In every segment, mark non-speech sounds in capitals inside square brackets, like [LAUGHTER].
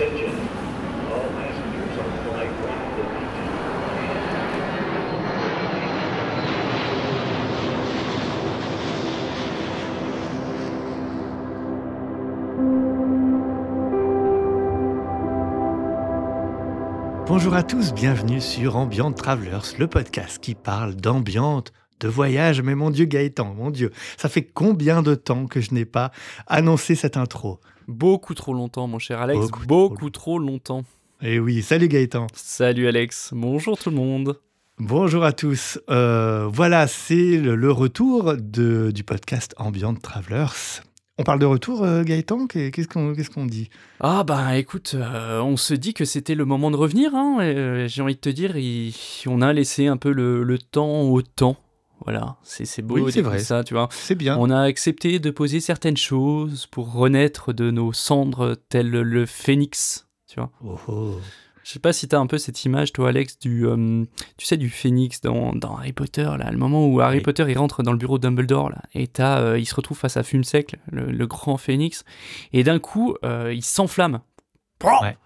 Attention, all passengers on flight 142. Bonjour à tous, bienvenue sur Ambient Travelers, le podcast qui parle d'ambiance, de voyage. Mais mon Dieu Gaëtan, mon Dieu, ça fait combien de temps que je n'ai pas annoncé cette intro? Beaucoup trop longtemps, mon cher Alex. Beaucoup Beaucoup, trop longtemps. Eh oui, salut Gaëtan. Salut Alex. Bonjour tout le monde. Bonjour à tous. Euh, voilà, c'est le, le retour de- du podcast Ambient Travelers. On parle de retour, euh, Gaëtan? Qu'est- Qu'est-ce qu'on dit? Ah bah écoute, euh, on se dit que c'était le moment de revenir. Hein, et, J'ai envie de te dire, il- on a laissé un peu le, le temps au temps. Voilà, c'est beau Oui, c'est vrai. ça, tu vois. C'est bien. On a accepté de poser certaines choses pour renaître de nos cendres tel le phénix, tu vois. Oh, oh. Je sais pas si t'as un peu cette image, toi, Alex, du, euh, tu sais, du phénix dans, dans Harry Potter, là, le moment où Harry Oui. Potter il rentre dans le bureau de Dumbledore, là, et t'as, euh, il se retrouve face à Fumsec, le, le grand phénix, et d'un coup, euh, il s'enflamme. Ouais.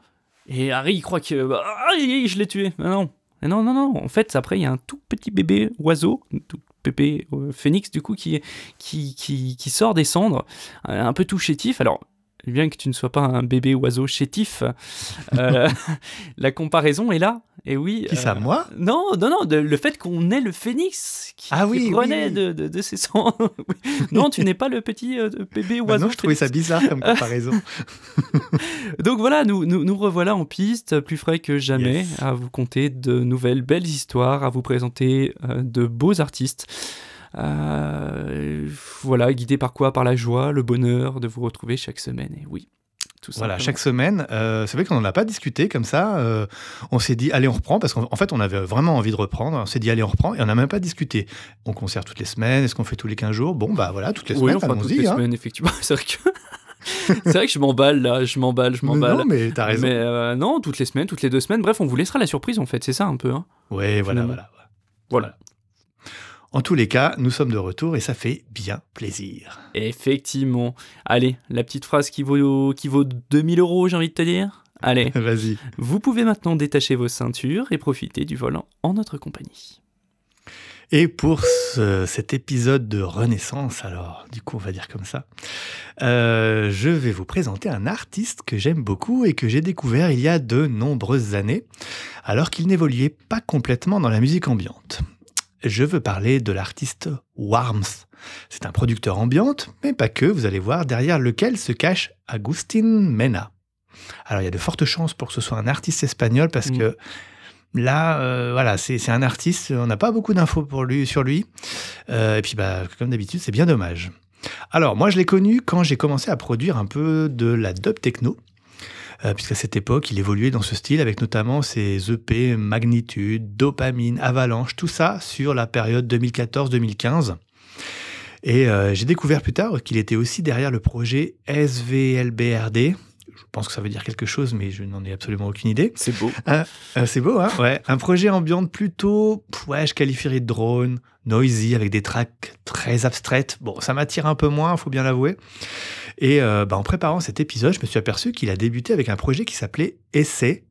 Et Harry, il croit que ah, je l'ai tué. Mais non, non, non, non. En fait, après, il y a un tout petit bébé oiseau, tout bébé euh, phénix, du coup, qui, qui, qui, qui sort des cendres, euh, un peu tout chétif. Alors, bien que tu ne sois pas un bébé oiseau chétif, euh, [LAUGHS] la comparaison est là. Et oui. Qui ça, euh, moi? Non, non, non. de- le fait qu'on ait le phénix qui, Ah oui, qui oui. De, de, de ses. [LAUGHS] Oui. non, tu n'es pas le petit euh, bébé Bah oiseau. non, je trouvais ça bizarre comme [LAUGHS] comparaison. Donc voilà, nous, nous, nous revoilà en piste, plus frais que jamais, Yes. à vous conter de nouvelles belles histoires, à vous présenter euh, de beaux artistes. Euh, voilà, guidés par quoi? Par la joie, le bonheur de vous retrouver chaque semaine. Et oui, tout Voilà, chaque semaine, euh, c'est vrai qu'on n'en a pas discuté comme ça. euh, on s'est dit, allez, on reprend, parce qu'en en fait, on avait vraiment envie de reprendre. On s'est dit, allez, on reprend, et on n'a même pas discuté. On concert toutes les semaines, est-ce qu'on fait tous les 15 jours? Bon, bah voilà, toutes les Oui, semaines, enfin, toutes allons-y. les hein. semaines, effectivement. [LAUGHS] C'est vrai que... [LAUGHS] c'est vrai que je m'emballe là, je m'emballe, je m'emballe. Non, mais t'as raison. Mais euh, non, toutes les semaines, toutes les deux semaines. Bref, on vous laissera la surprise en fait, c'est ça un peu. Hein. Ouais, voilà, finalement. voilà. Voilà. En tous les cas, nous sommes de retour et ça fait bien plaisir. Effectivement. Allez, la petite phrase qui vaut, qui vaut 2000 euros, j'ai envie de te dire? Allez, [LAUGHS] Vas-y. vous pouvez maintenant détacher vos ceintures et profiter du volant en notre compagnie. Et pour ce- cet épisode de Renaissance, alors du coup on va dire comme ça, euh, je vais vous présenter un artiste que j'aime beaucoup et que j'ai découvert il y a de nombreuses années, alors qu'il n'évoluait pas complètement dans la musique ambiante. Je veux parler de l'artiste Warms. C'est un producteur ambiante, mais pas que, vous allez voir, derrière lequel se cache Agustin Mena. Alors il y a de fortes chances pour que ce soit un artiste espagnol parce Mm. que Là, euh, voilà, c'est un artiste, on n'a pas beaucoup d'infos pour lui, sur lui. Euh, et puis, bah, comme d'habitude, c'est bien dommage. Alors, moi, je l'ai connu quand j'ai commencé à produire un peu de la dub techno. Euh, puisqu'à cette époque, il évoluait dans ce style avec notamment ses EP Magnitude, Dopamine, Avalanche, tout ça sur la période 2014-2015. Et euh, j'ai découvert plus tard qu'il était aussi derrière le projet SVLBRD. Je pense que ça veut dire quelque chose, mais je n'en ai absolument aucune idée. C'est beau. Euh, c'est beau, hein Ouais. Un projet ambiante plutôt, ouais, je qualifierais de drone, noisy, avec des tracks très abstraites. Bon, ça m'attire un peu moins, faut bien l'avouer. Et euh, bah, en préparant cet épisode, je me suis aperçu qu'il a débuté avec un projet qui s'appelait Essay,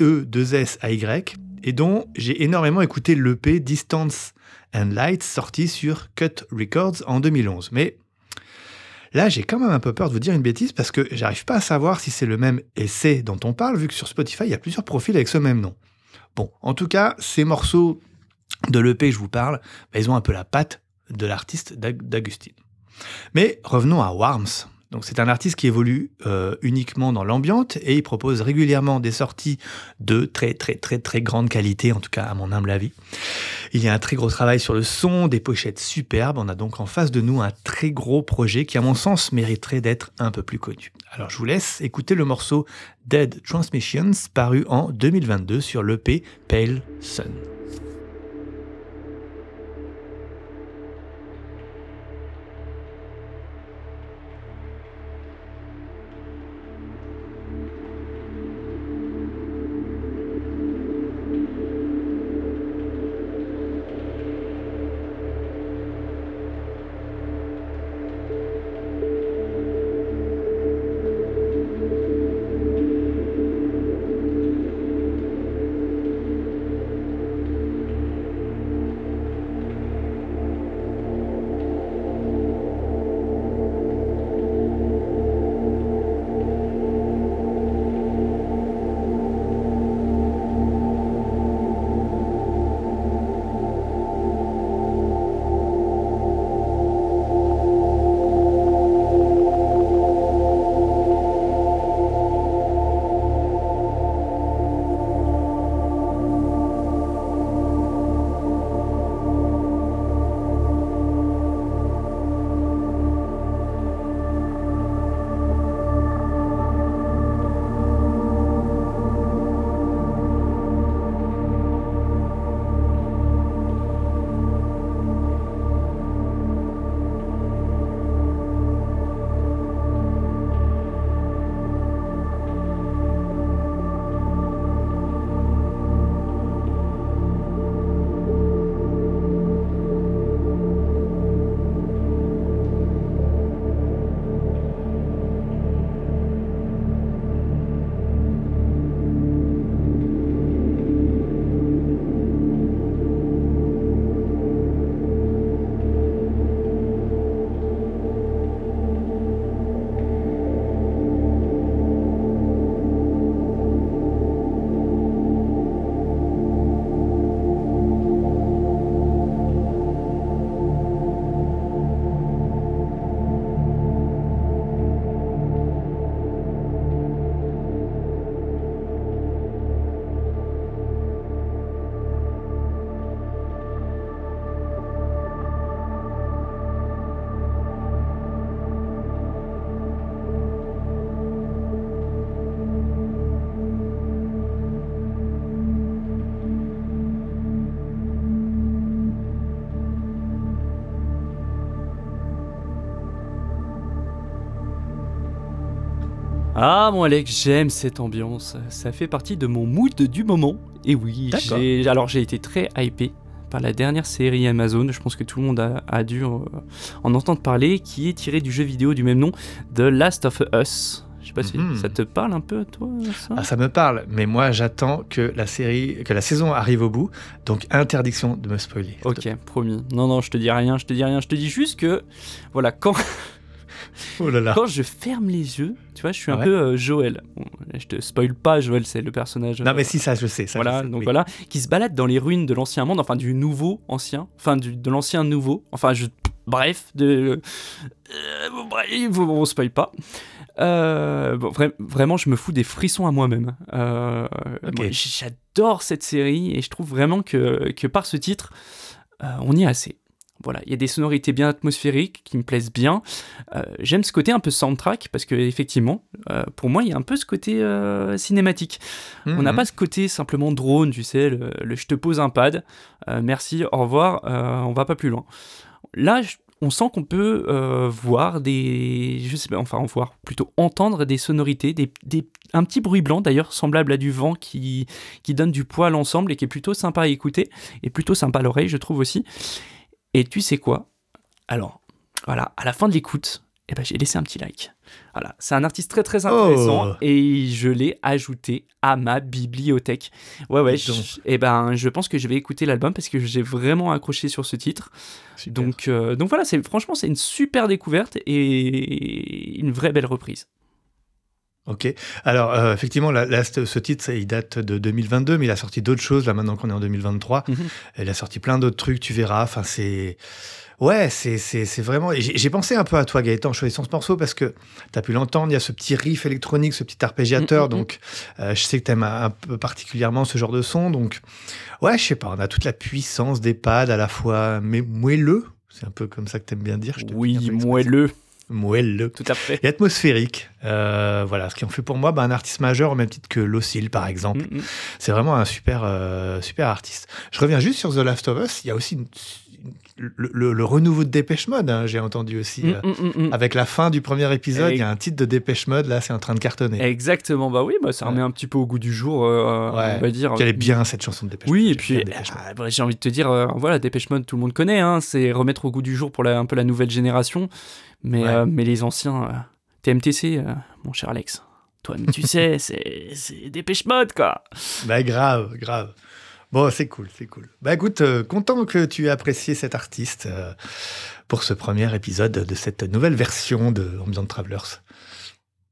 E-2-S-A-Y, et dont j'ai énormément écouté l'EP Distance and Light sorti sur Cut Records en 2011. Mais Là, j'ai quand même un peu peur de vous dire une bêtise parce que j'arrive pas à savoir si c'est le même essai dont on parle, vu que sur Spotify, il y a plusieurs profils avec ce même nom. Bon, en tout cas, ces morceaux de l'EP je vous parle, bah, ils ont un peu la patte de l'artiste d'Ag- d'Agustine. Mais revenons à Warms. Donc, c'est un artiste qui évolue euh, uniquement dans l'ambiante et il propose régulièrement des sorties de très très très très grande qualité, en tout cas à mon humble avis. Il y a un très gros travail sur le son, des pochettes superbes. On a donc en face de nous un très gros projet qui, à mon sens, mériterait d'être un peu plus connu. Alors je vous laisse écouter le morceau Dead Transmissions paru en 2022 sur l'EP Pale Sun. Ah mon Alex, j'aime cette ambiance. Ça fait partie de mon mood du moment. Et oui, j'ai alors j'ai été très hypé par la dernière série Amazon. Je pense que tout le monde a, a dû euh, en entendre parler, qui est tirée du jeu vidéo du même nom, The Last of Us. Je sais pas si Mhm. ça te parle un peu, toi, ça? Ah, ça me parle, mais moi j'attends que la série, que la saison arrive au bout, donc interdiction de me spoiler. Ok, promis. Non, non, je te dis rien, je te dis rien. Je te dis juste que, voilà, quand, Oh là là. quand je ferme les yeux, tu vois, je suis un Ouais. peu euh, Joël. Bon, là, je te spoil pas, Joël, c'est le personnage. Non euh, mais si ça je sais. Ça, voilà, je sais, donc oui. voilà, qui se balade dans les ruines de l'ancien monde, enfin du nouveau ancien, enfin du, de l'ancien nouveau, enfin je, bref, de, euh, bref, on, spoil pas. Euh, bon, vra- vraiment, je me fous des frissons à moi-même. Euh, moi, J'adore cette série et je trouve vraiment que, que par ce titre, euh, on y est assez. Voilà, il y a des sonorités bien atmosphériques qui me plaisent bien. Euh, J'aime ce côté un peu soundtrack parce que effectivement, euh, pour moi, il y a un peu ce côté euh, cinématique. On n'a Mhm. pas ce côté simplement drone, tu sais, le, le je te pose un pad, merci, au revoir, on va pas plus loin. Là, je- on sent qu'on peut euh, voir des, je sais pas, enfin voir, plutôt entendre des sonorités, des, des- un petit bruit blanc d'ailleurs, semblable à du vent qui, qui donne du poids à l'ensemble et qui est plutôt sympa à écouter et plutôt sympa à l'oreille, je trouve aussi. Et tu sais quoi? Alors, voilà, à la fin de l'écoute, eh ben, j'ai laissé un petit like. Voilà, c'est un artiste très très intéressant Oh. et je l'ai ajouté à ma bibliothèque. Ouais, ouais, je, eh ben, je pense que je vais écouter l'album parce que j'ai vraiment accroché sur ce titre. Super. Donc, euh, donc voilà, c'est franchement, c'est une super découverte et une vraie belle reprise. Ok. Alors, euh, effectivement, là, là, ce titre, il date de 2022, mais il a sorti d'autres choses, là, maintenant qu'on est en 2023. Mhm. Il a sorti plein d'autres trucs, tu verras. Enfin, c'est. Ouais, c'est vraiment. J'ai pensé un peu à toi, Gaëtan, en choisissant ce morceau, parce que tu as pu l'entendre, il y a ce petit riff électronique, ce petit arpégiateur. Mm, mm, mm. donc, euh, je sais que tu aimes un, peu particulièrement ce genre de son. Donc, ouais, je sais pas, on a toute la puissance des pads, à la fois mais moelleux. C'est un peu comme ça que tu aimes bien dire. je Oui, moelleux, Moelleux tout à fait. et atmosphérique. Euh, voilà, ce qui en fait pour moi bah, un artiste majeur au même titre que Locille, par exemple. Mm, mm. C'est vraiment un super, euh, super artiste. Je reviens juste sur The Last of Us. Il y a aussi une- le, le- le renouveau de Dépêche Mode, hein, j'ai entendu aussi. Mm, euh, mm, mm. Avec la fin du premier épisode, Et- il y a un titre de Dépêche Mode, là, c'est en train de cartonner. Exactement, bah oui, bah, ça Ouais. remet un petit peu au goût du jour, euh, Ouais. on va dire. Puis Elle est bien, cette chanson de Dépêche Oui, Mode. et puis ah, bah, j'ai envie de te dire, euh, voilà, Dépêche Mode, tout le monde connaît, hein, c'est remettre au goût du jour pour la- un peu la nouvelle génération. Mais, Ouais. euh, mais les anciens, TMTC, mon cher Alex, toi, tu [LAUGHS] sais, c'est Dépêche Mode, quoi. Bah, grave, grave. Bon, c'est cool, c'est cool. Bah écoute, euh, content que tu aies apprécié cet artiste euh, pour ce premier épisode de cette nouvelle version de Ambient Travelers.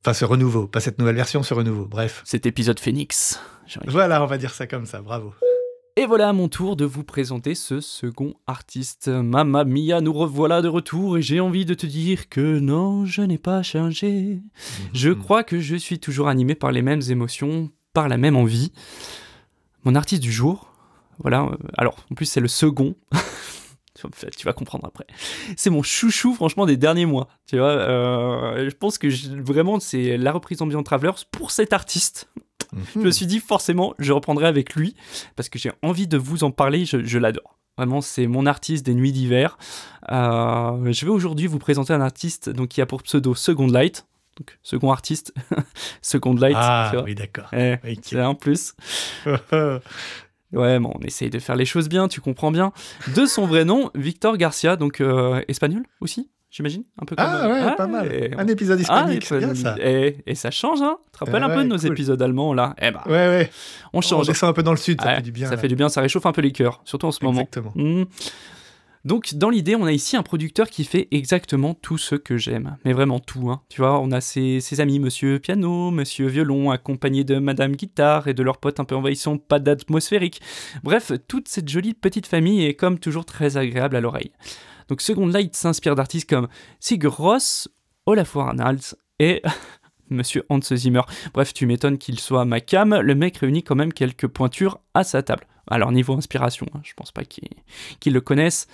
Enfin, ce renouveau, pas cette nouvelle version, ce renouveau. Bref. Cet épisode Phoenix. Voilà, on va dire ça comme ça, bravo. Et voilà à mon tour de vous présenter ce second artiste. Mamma mia, nous revoilà de retour et j'ai envie de te dire que non, je n'ai pas changé. Je Mhm. crois que je suis toujours animé par les mêmes émotions, par la même envie. Mon artiste du jour, voilà, euh, alors en plus c'est le second. [LAUGHS] tu vas comprendre après. C'est mon chouchou, franchement, des derniers mois. Tu vois, euh, je pense que je- vraiment c'est la reprise d'Ambient Travelers pour cet artiste. Je me suis dit forcément, je reprendrai avec lui parce que j'ai envie de vous en parler. Je, je l'adore. Vraiment, c'est mon artiste des nuits d'hiver. Euh, je vais aujourd'hui vous présenter un artiste donc, qui a pour pseudo Second Light. Donc, second artiste, [LAUGHS] Second Light. Ah tu vois. oui, d'accord. Eh, Ok. c'est un plus. [LAUGHS] Ouais, bon, on essaye de faire les choses bien, tu comprends bien. De son vrai nom, Victor Garcia, donc euh, espagnol aussi, j'imagine Un peu comme. ah ouais, Ah, pas mal. Un épisode ah, hispanique, c'est bien ça. Et, et ça change, hein Tu te rappelles Eh un peu ouais, de nos cool. épisodes allemands, là? Eh ben, Ouais, ouais. on On change. descend un peu dans le sud, ça Ouais, fait du bien. Ça là. fait du bien, ça réchauffe un peu les cœurs, surtout en ce moment. Exactement. Hmm. Donc, dans l'idée, on a ici un producteur qui fait exactement tout ce que j'aime. Mais vraiment tout, hein. Tu vois, on a ses, amis, monsieur piano, monsieur violon, accompagné de madame guitare et de leurs potes un peu envahissants, pas d'atmosphérique. Bref, toute cette jolie petite famille est comme toujours très agréable à l'oreille. Donc, Second Light s'inspire d'artistes comme Sigur Rós, Olaf Arnalds et [LAUGHS] Monsieur Hans Zimmer. Bref, tu m'étonnes qu'il soit ma cam, le mec réunit quand même quelques pointures à sa table. Alors niveau inspiration, hein, je pense pas qu'ils qu'ils le connaissent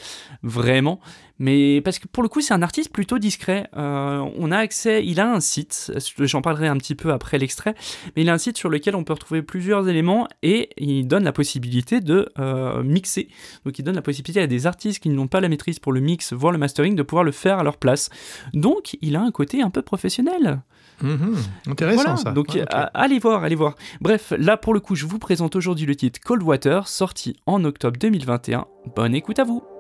vraiment, Mais parce que pour le coup, c'est un artiste plutôt discret. Euh, on a accès, il a un site, j'en parlerai un petit peu après l'extrait, mais il a un site sur lequel on peut retrouver plusieurs éléments et il donne la possibilité de euh, mixer. Donc il donne la possibilité à des artistes qui n'ont pas la maîtrise pour le mix, voire le mastering, de pouvoir le faire à leur place. Donc il a un côté un peu professionnel. Mhm. Intéressant Voilà, ça. donc Ouais, allez voir, allez voir. Bref, là pour le coup, je vous présente aujourd'hui le titre Cold Water, sorti en octobre 2021. Bonne écoute à vous.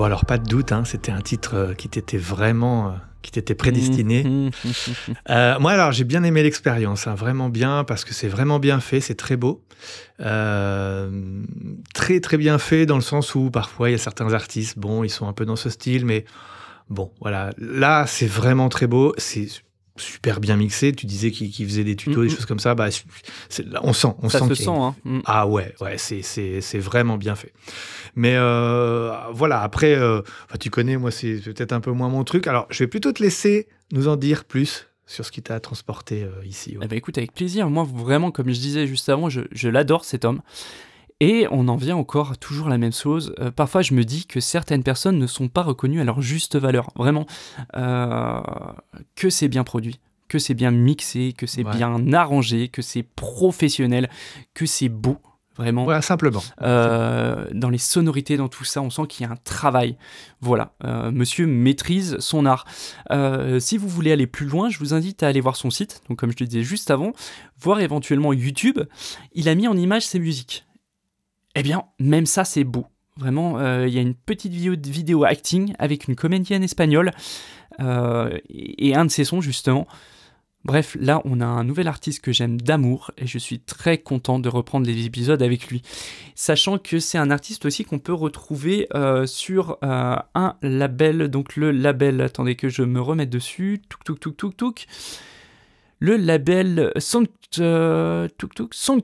Bon alors pas de doute, hein, c'était un titre euh, qui t'était vraiment, euh, qui t'était prédestiné. Mhm. [LAUGHS] Euh, moi, alors, j'ai bien aimé l'expérience, hein, vraiment bien, parce que c'est vraiment bien fait, c'est très beau. Euh, très, très bien fait, dans le sens où parfois, il y a certains artistes, bon, ils sont un peu dans ce style, mais bon, voilà. Là, c'est vraiment très beau, c'est super bien mixé. Tu disais qu'il faisait des tutos, des choses comme ça. Bah, on sent, on Ça sent se sent, hein. Mm. ah ouais, ouais, c'est, vraiment bien fait. Mais euh, voilà, après, euh, tu connais, moi, c'est peut-être un peu moins mon truc. Alors, je vais plutôt te laisser nous en dire plus sur ce qui t'a transporté euh, ici. ouais. Eh ben, écoute, avec plaisir. Moi, vraiment, comme je disais juste avant, je, je l'adore cet homme. Et on en vient encore à toujours la même chose. Euh, parfois, je me dis que certaines personnes ne sont pas reconnues à leur juste valeur. Vraiment, euh, que c'est bien produit, que c'est bien mixé, que c'est Ouais. bien arrangé, que c'est professionnel, que c'est beau. Vraiment. Voilà, simplement. Euh, dans les sonorités, dans tout ça, on sent qu'il y a un travail. Voilà, euh, monsieur maîtrise son art. Euh, si vous voulez aller plus loin, je vous invite à aller voir son site, donc comme je le disais juste avant, voir éventuellement YouTube. Il a mis en image ses musiques. Eh bien, même ça, c'est beau. Vraiment, euh, il y a une petite vidéo, vidéo acting avec une comédienne espagnole euh, et un de ses sons, justement. Bref, là, on a un nouvel artiste que j'aime d'amour et je suis très content de reprendre les épisodes avec lui. Sachant que c'est un artiste aussi qu'on peut retrouver euh, sur un label, donc le label, attendez que je me remette dessus, touk touk touk touk touk, le label Sound, euh,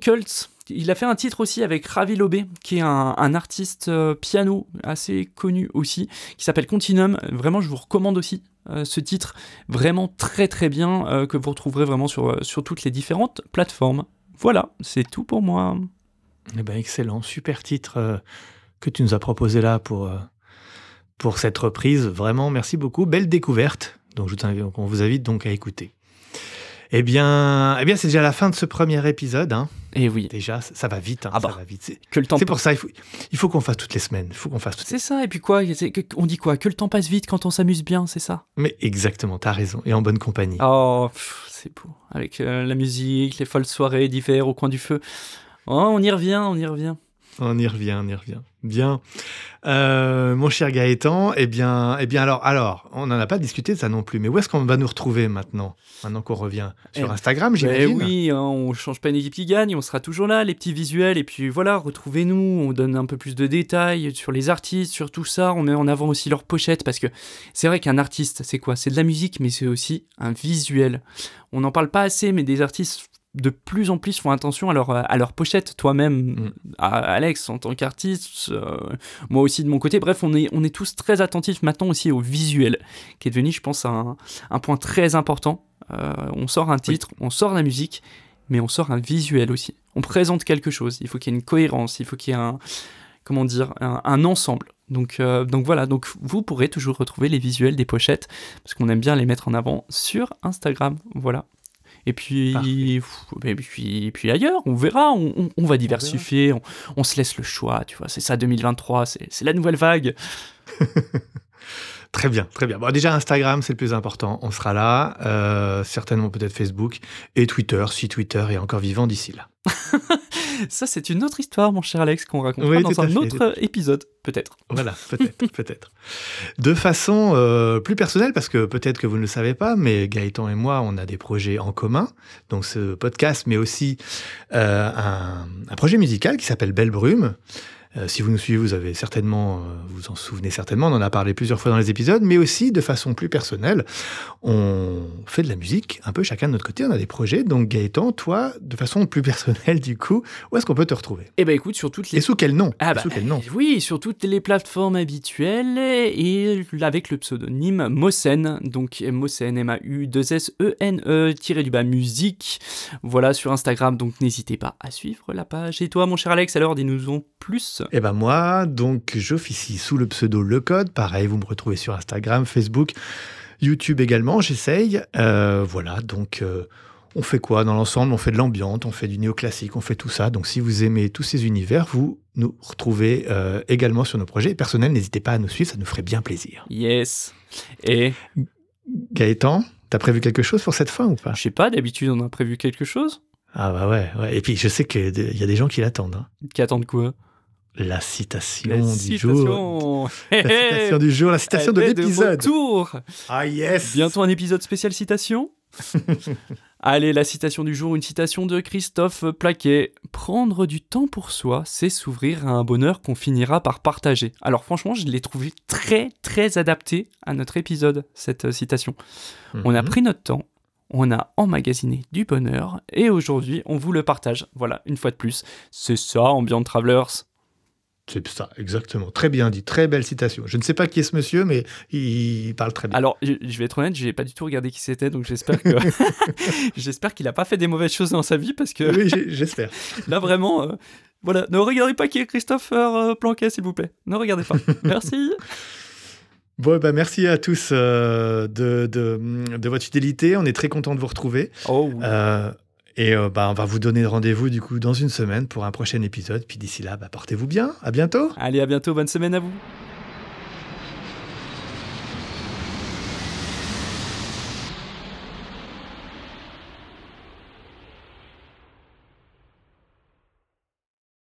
Cults. Il a fait un titre aussi avec Ravi Lobé, qui est un, artiste euh, piano assez connu aussi, qui s'appelle Continuum. Vraiment, je vous recommande aussi euh, ce titre, vraiment très très bien, que vous retrouverez vraiment sur, sur toutes les différentes plateformes. Voilà, c'est tout pour moi. Eh ben, excellent, super titre que tu nous as proposé là pour, pour cette reprise. Vraiment, merci beaucoup. Belle découverte. Donc, je on vous invite donc à écouter. Eh bien, eh bien c'est déjà la fin de ce premier épisode. hein. Et oui, Déjà, ça, va vite. hein, Ah bah. ça va vite. C'est, que le temps c'est pour ça, il faut, il faut qu'on fasse toutes les semaines. Il faut qu'on fasse toutes C'est ça, et puis quoi On dit quoi Que le temps passe vite quand on s'amuse bien, c'est ça? Mais exactement, t'as raison. Et en bonne compagnie. Oh, c'est beau. Avec euh, la musique, les folles soirées d'hiver au coin du feu. Oh, on y revient, on y revient. On y revient, on y revient. Bien. Euh, mon cher Gaëtan, eh bien, eh bien alors, alors, on n'en a pas discuté de ça non plus, mais où est-ce qu'on va nous retrouver maintenant Maintenant qu'on revient Sur Eh, Instagram, Ben j'imagine? oui, hein, on change pas une équipe qui gagne, on sera toujours là, les petits visuels, et puis voilà, retrouvez-nous, on donne un peu plus de détails sur les artistes, sur tout ça, on met en avant aussi leurs pochettes, parce que c'est vrai qu'un artiste, c'est quoi? C'est de la musique, mais c'est aussi un visuel. On n'en parle pas assez, mais des artistes de plus en plus font attention à leur, à leur pochette, toi-même, Mm. à- Alex, en tant qu'artiste, euh, moi aussi de mon côté, bref, on est, on est tous très attentifs maintenant aussi au visuel, qui est devenu, je pense, un, un point très important. Euh, on sort un titre, on sort la musique, mais on sort un visuel aussi. On présente quelque chose. Il faut qu'il y ait une cohérence. Il faut qu'il y ait un, comment dire, un, un ensemble. Donc, euh, donc voilà. Donc vous pourrez toujours retrouver les visuels des pochettes parce qu'on aime bien les mettre en avant sur Instagram. Voilà. Et puis, et puis, et puis ailleurs, on verra. On, on- on va diversifier. On, on se laisse le choix. Tu vois, c'est ça 2023. C'est c'est la nouvelle vague. [LAUGHS] Très bien, très bien. Bon, déjà, Instagram, c'est le plus important. On sera là. Euh, certainement peut-être Facebook et Twitter, si Twitter est encore vivant d'ici là. [LAUGHS] Ça, c'est une autre histoire, mon cher Alex, qu'on racontera Oui, dans un fait, autre épisode, peut-être. Voilà, peut-être, [LAUGHS] peut-être. De façon euh, plus personnelle, parce que peut-être que vous ne le savez pas, mais Gaëtan et moi, on a des projets en commun. Donc ce podcast, mais aussi euh, un, un projet musical qui s'appelle Belle Brume. Euh, si vous nous suivez, vous avez certainement, euh, vous en souvenez certainement, on en a parlé plusieurs fois dans les épisodes, mais aussi de façon plus personnelle, on fait de la musique un peu chacun de notre côté, on a des projets. Donc Gaëtan, toi, de façon plus personnelle du coup, où est-ce qu'on peut te retrouver? Eh ben écoute, sur toutes les Et sous quel nom? Ah Et bah, Sous quel nom? Oui, sur toutes les plateformes habituelles et avec le pseudonyme Mosen, donc Mosen, M-A-U-2-S-E-N-E, tiré du bas musique. Voilà sur Instagram, donc n'hésitez pas à suivre la page. Et toi, mon cher Alex, alors dis-nous en plus. Eh ben moi, donc j'officie sous le pseudo Le Code. Pareil, vous me retrouvez sur Instagram, Facebook, YouTube également. J'essaye. Euh, voilà, donc euh, on fait quoi dans l'ensemble? On fait de l'ambiance, on fait du néoclassique, on fait tout ça. Donc si vous aimez tous ces univers, vous nous retrouvez euh, également sur nos projets personnels. N'hésitez pas à nous suivre, ça nous ferait bien plaisir. Yes. Et Gaëtan, t'as prévu quelque chose pour cette fin ou pas? Je sais pas, d'habitude on a prévu quelque chose Ah bah ouais, ouais. Et puis je sais qu'il y a des gens qui l'attendent. hein. Qui attendent quoi? La citation La du jour. [LAUGHS] La citation du jour, la citation de l'épisode. retour. Ah yes Bientôt un épisode spécial citation. [LAUGHS] Allez, la citation du jour, une citation de Christophe Plaquet. Prendre du temps pour soi, c'est s'ouvrir à un bonheur qu'on finira par partager. Alors franchement, je l'ai trouvé très très adapté à notre épisode, cette euh, citation. On a Mhm. pris notre temps, on a emmagasiné du bonheur, et aujourd'hui, on vous le partage. Voilà, une fois de plus. C'est ça, Ambient Travelers. C'est ça, exactement. Très bien dit, très belle citation. Je ne sais pas qui est ce monsieur, mais il parle très bien. Alors, je je vais être honnête, j'ai pas du tout regardé qui c'était, donc j'espère que [LAUGHS] [LAUGHS] j'espère qu'il a pas fait des mauvaises choses dans sa vie parce que Oui, j'espère. [LAUGHS] Là, vraiment, euh, voilà, ne regardez pas qui est Christopher euh, Planquet, s'il vous plaît. Ne regardez pas. Merci. Bon, bah, merci à tous euh, de, de, de votre fidélité. On est très content de vous retrouver. Oh, Euh, et euh, bah, on va vous donner rendez-vous du coup dans une semaine pour un prochain épisode. Puis d'ici là, bah, portez-vous bien. À bientôt. Allez, à bientôt, bonne semaine à vous.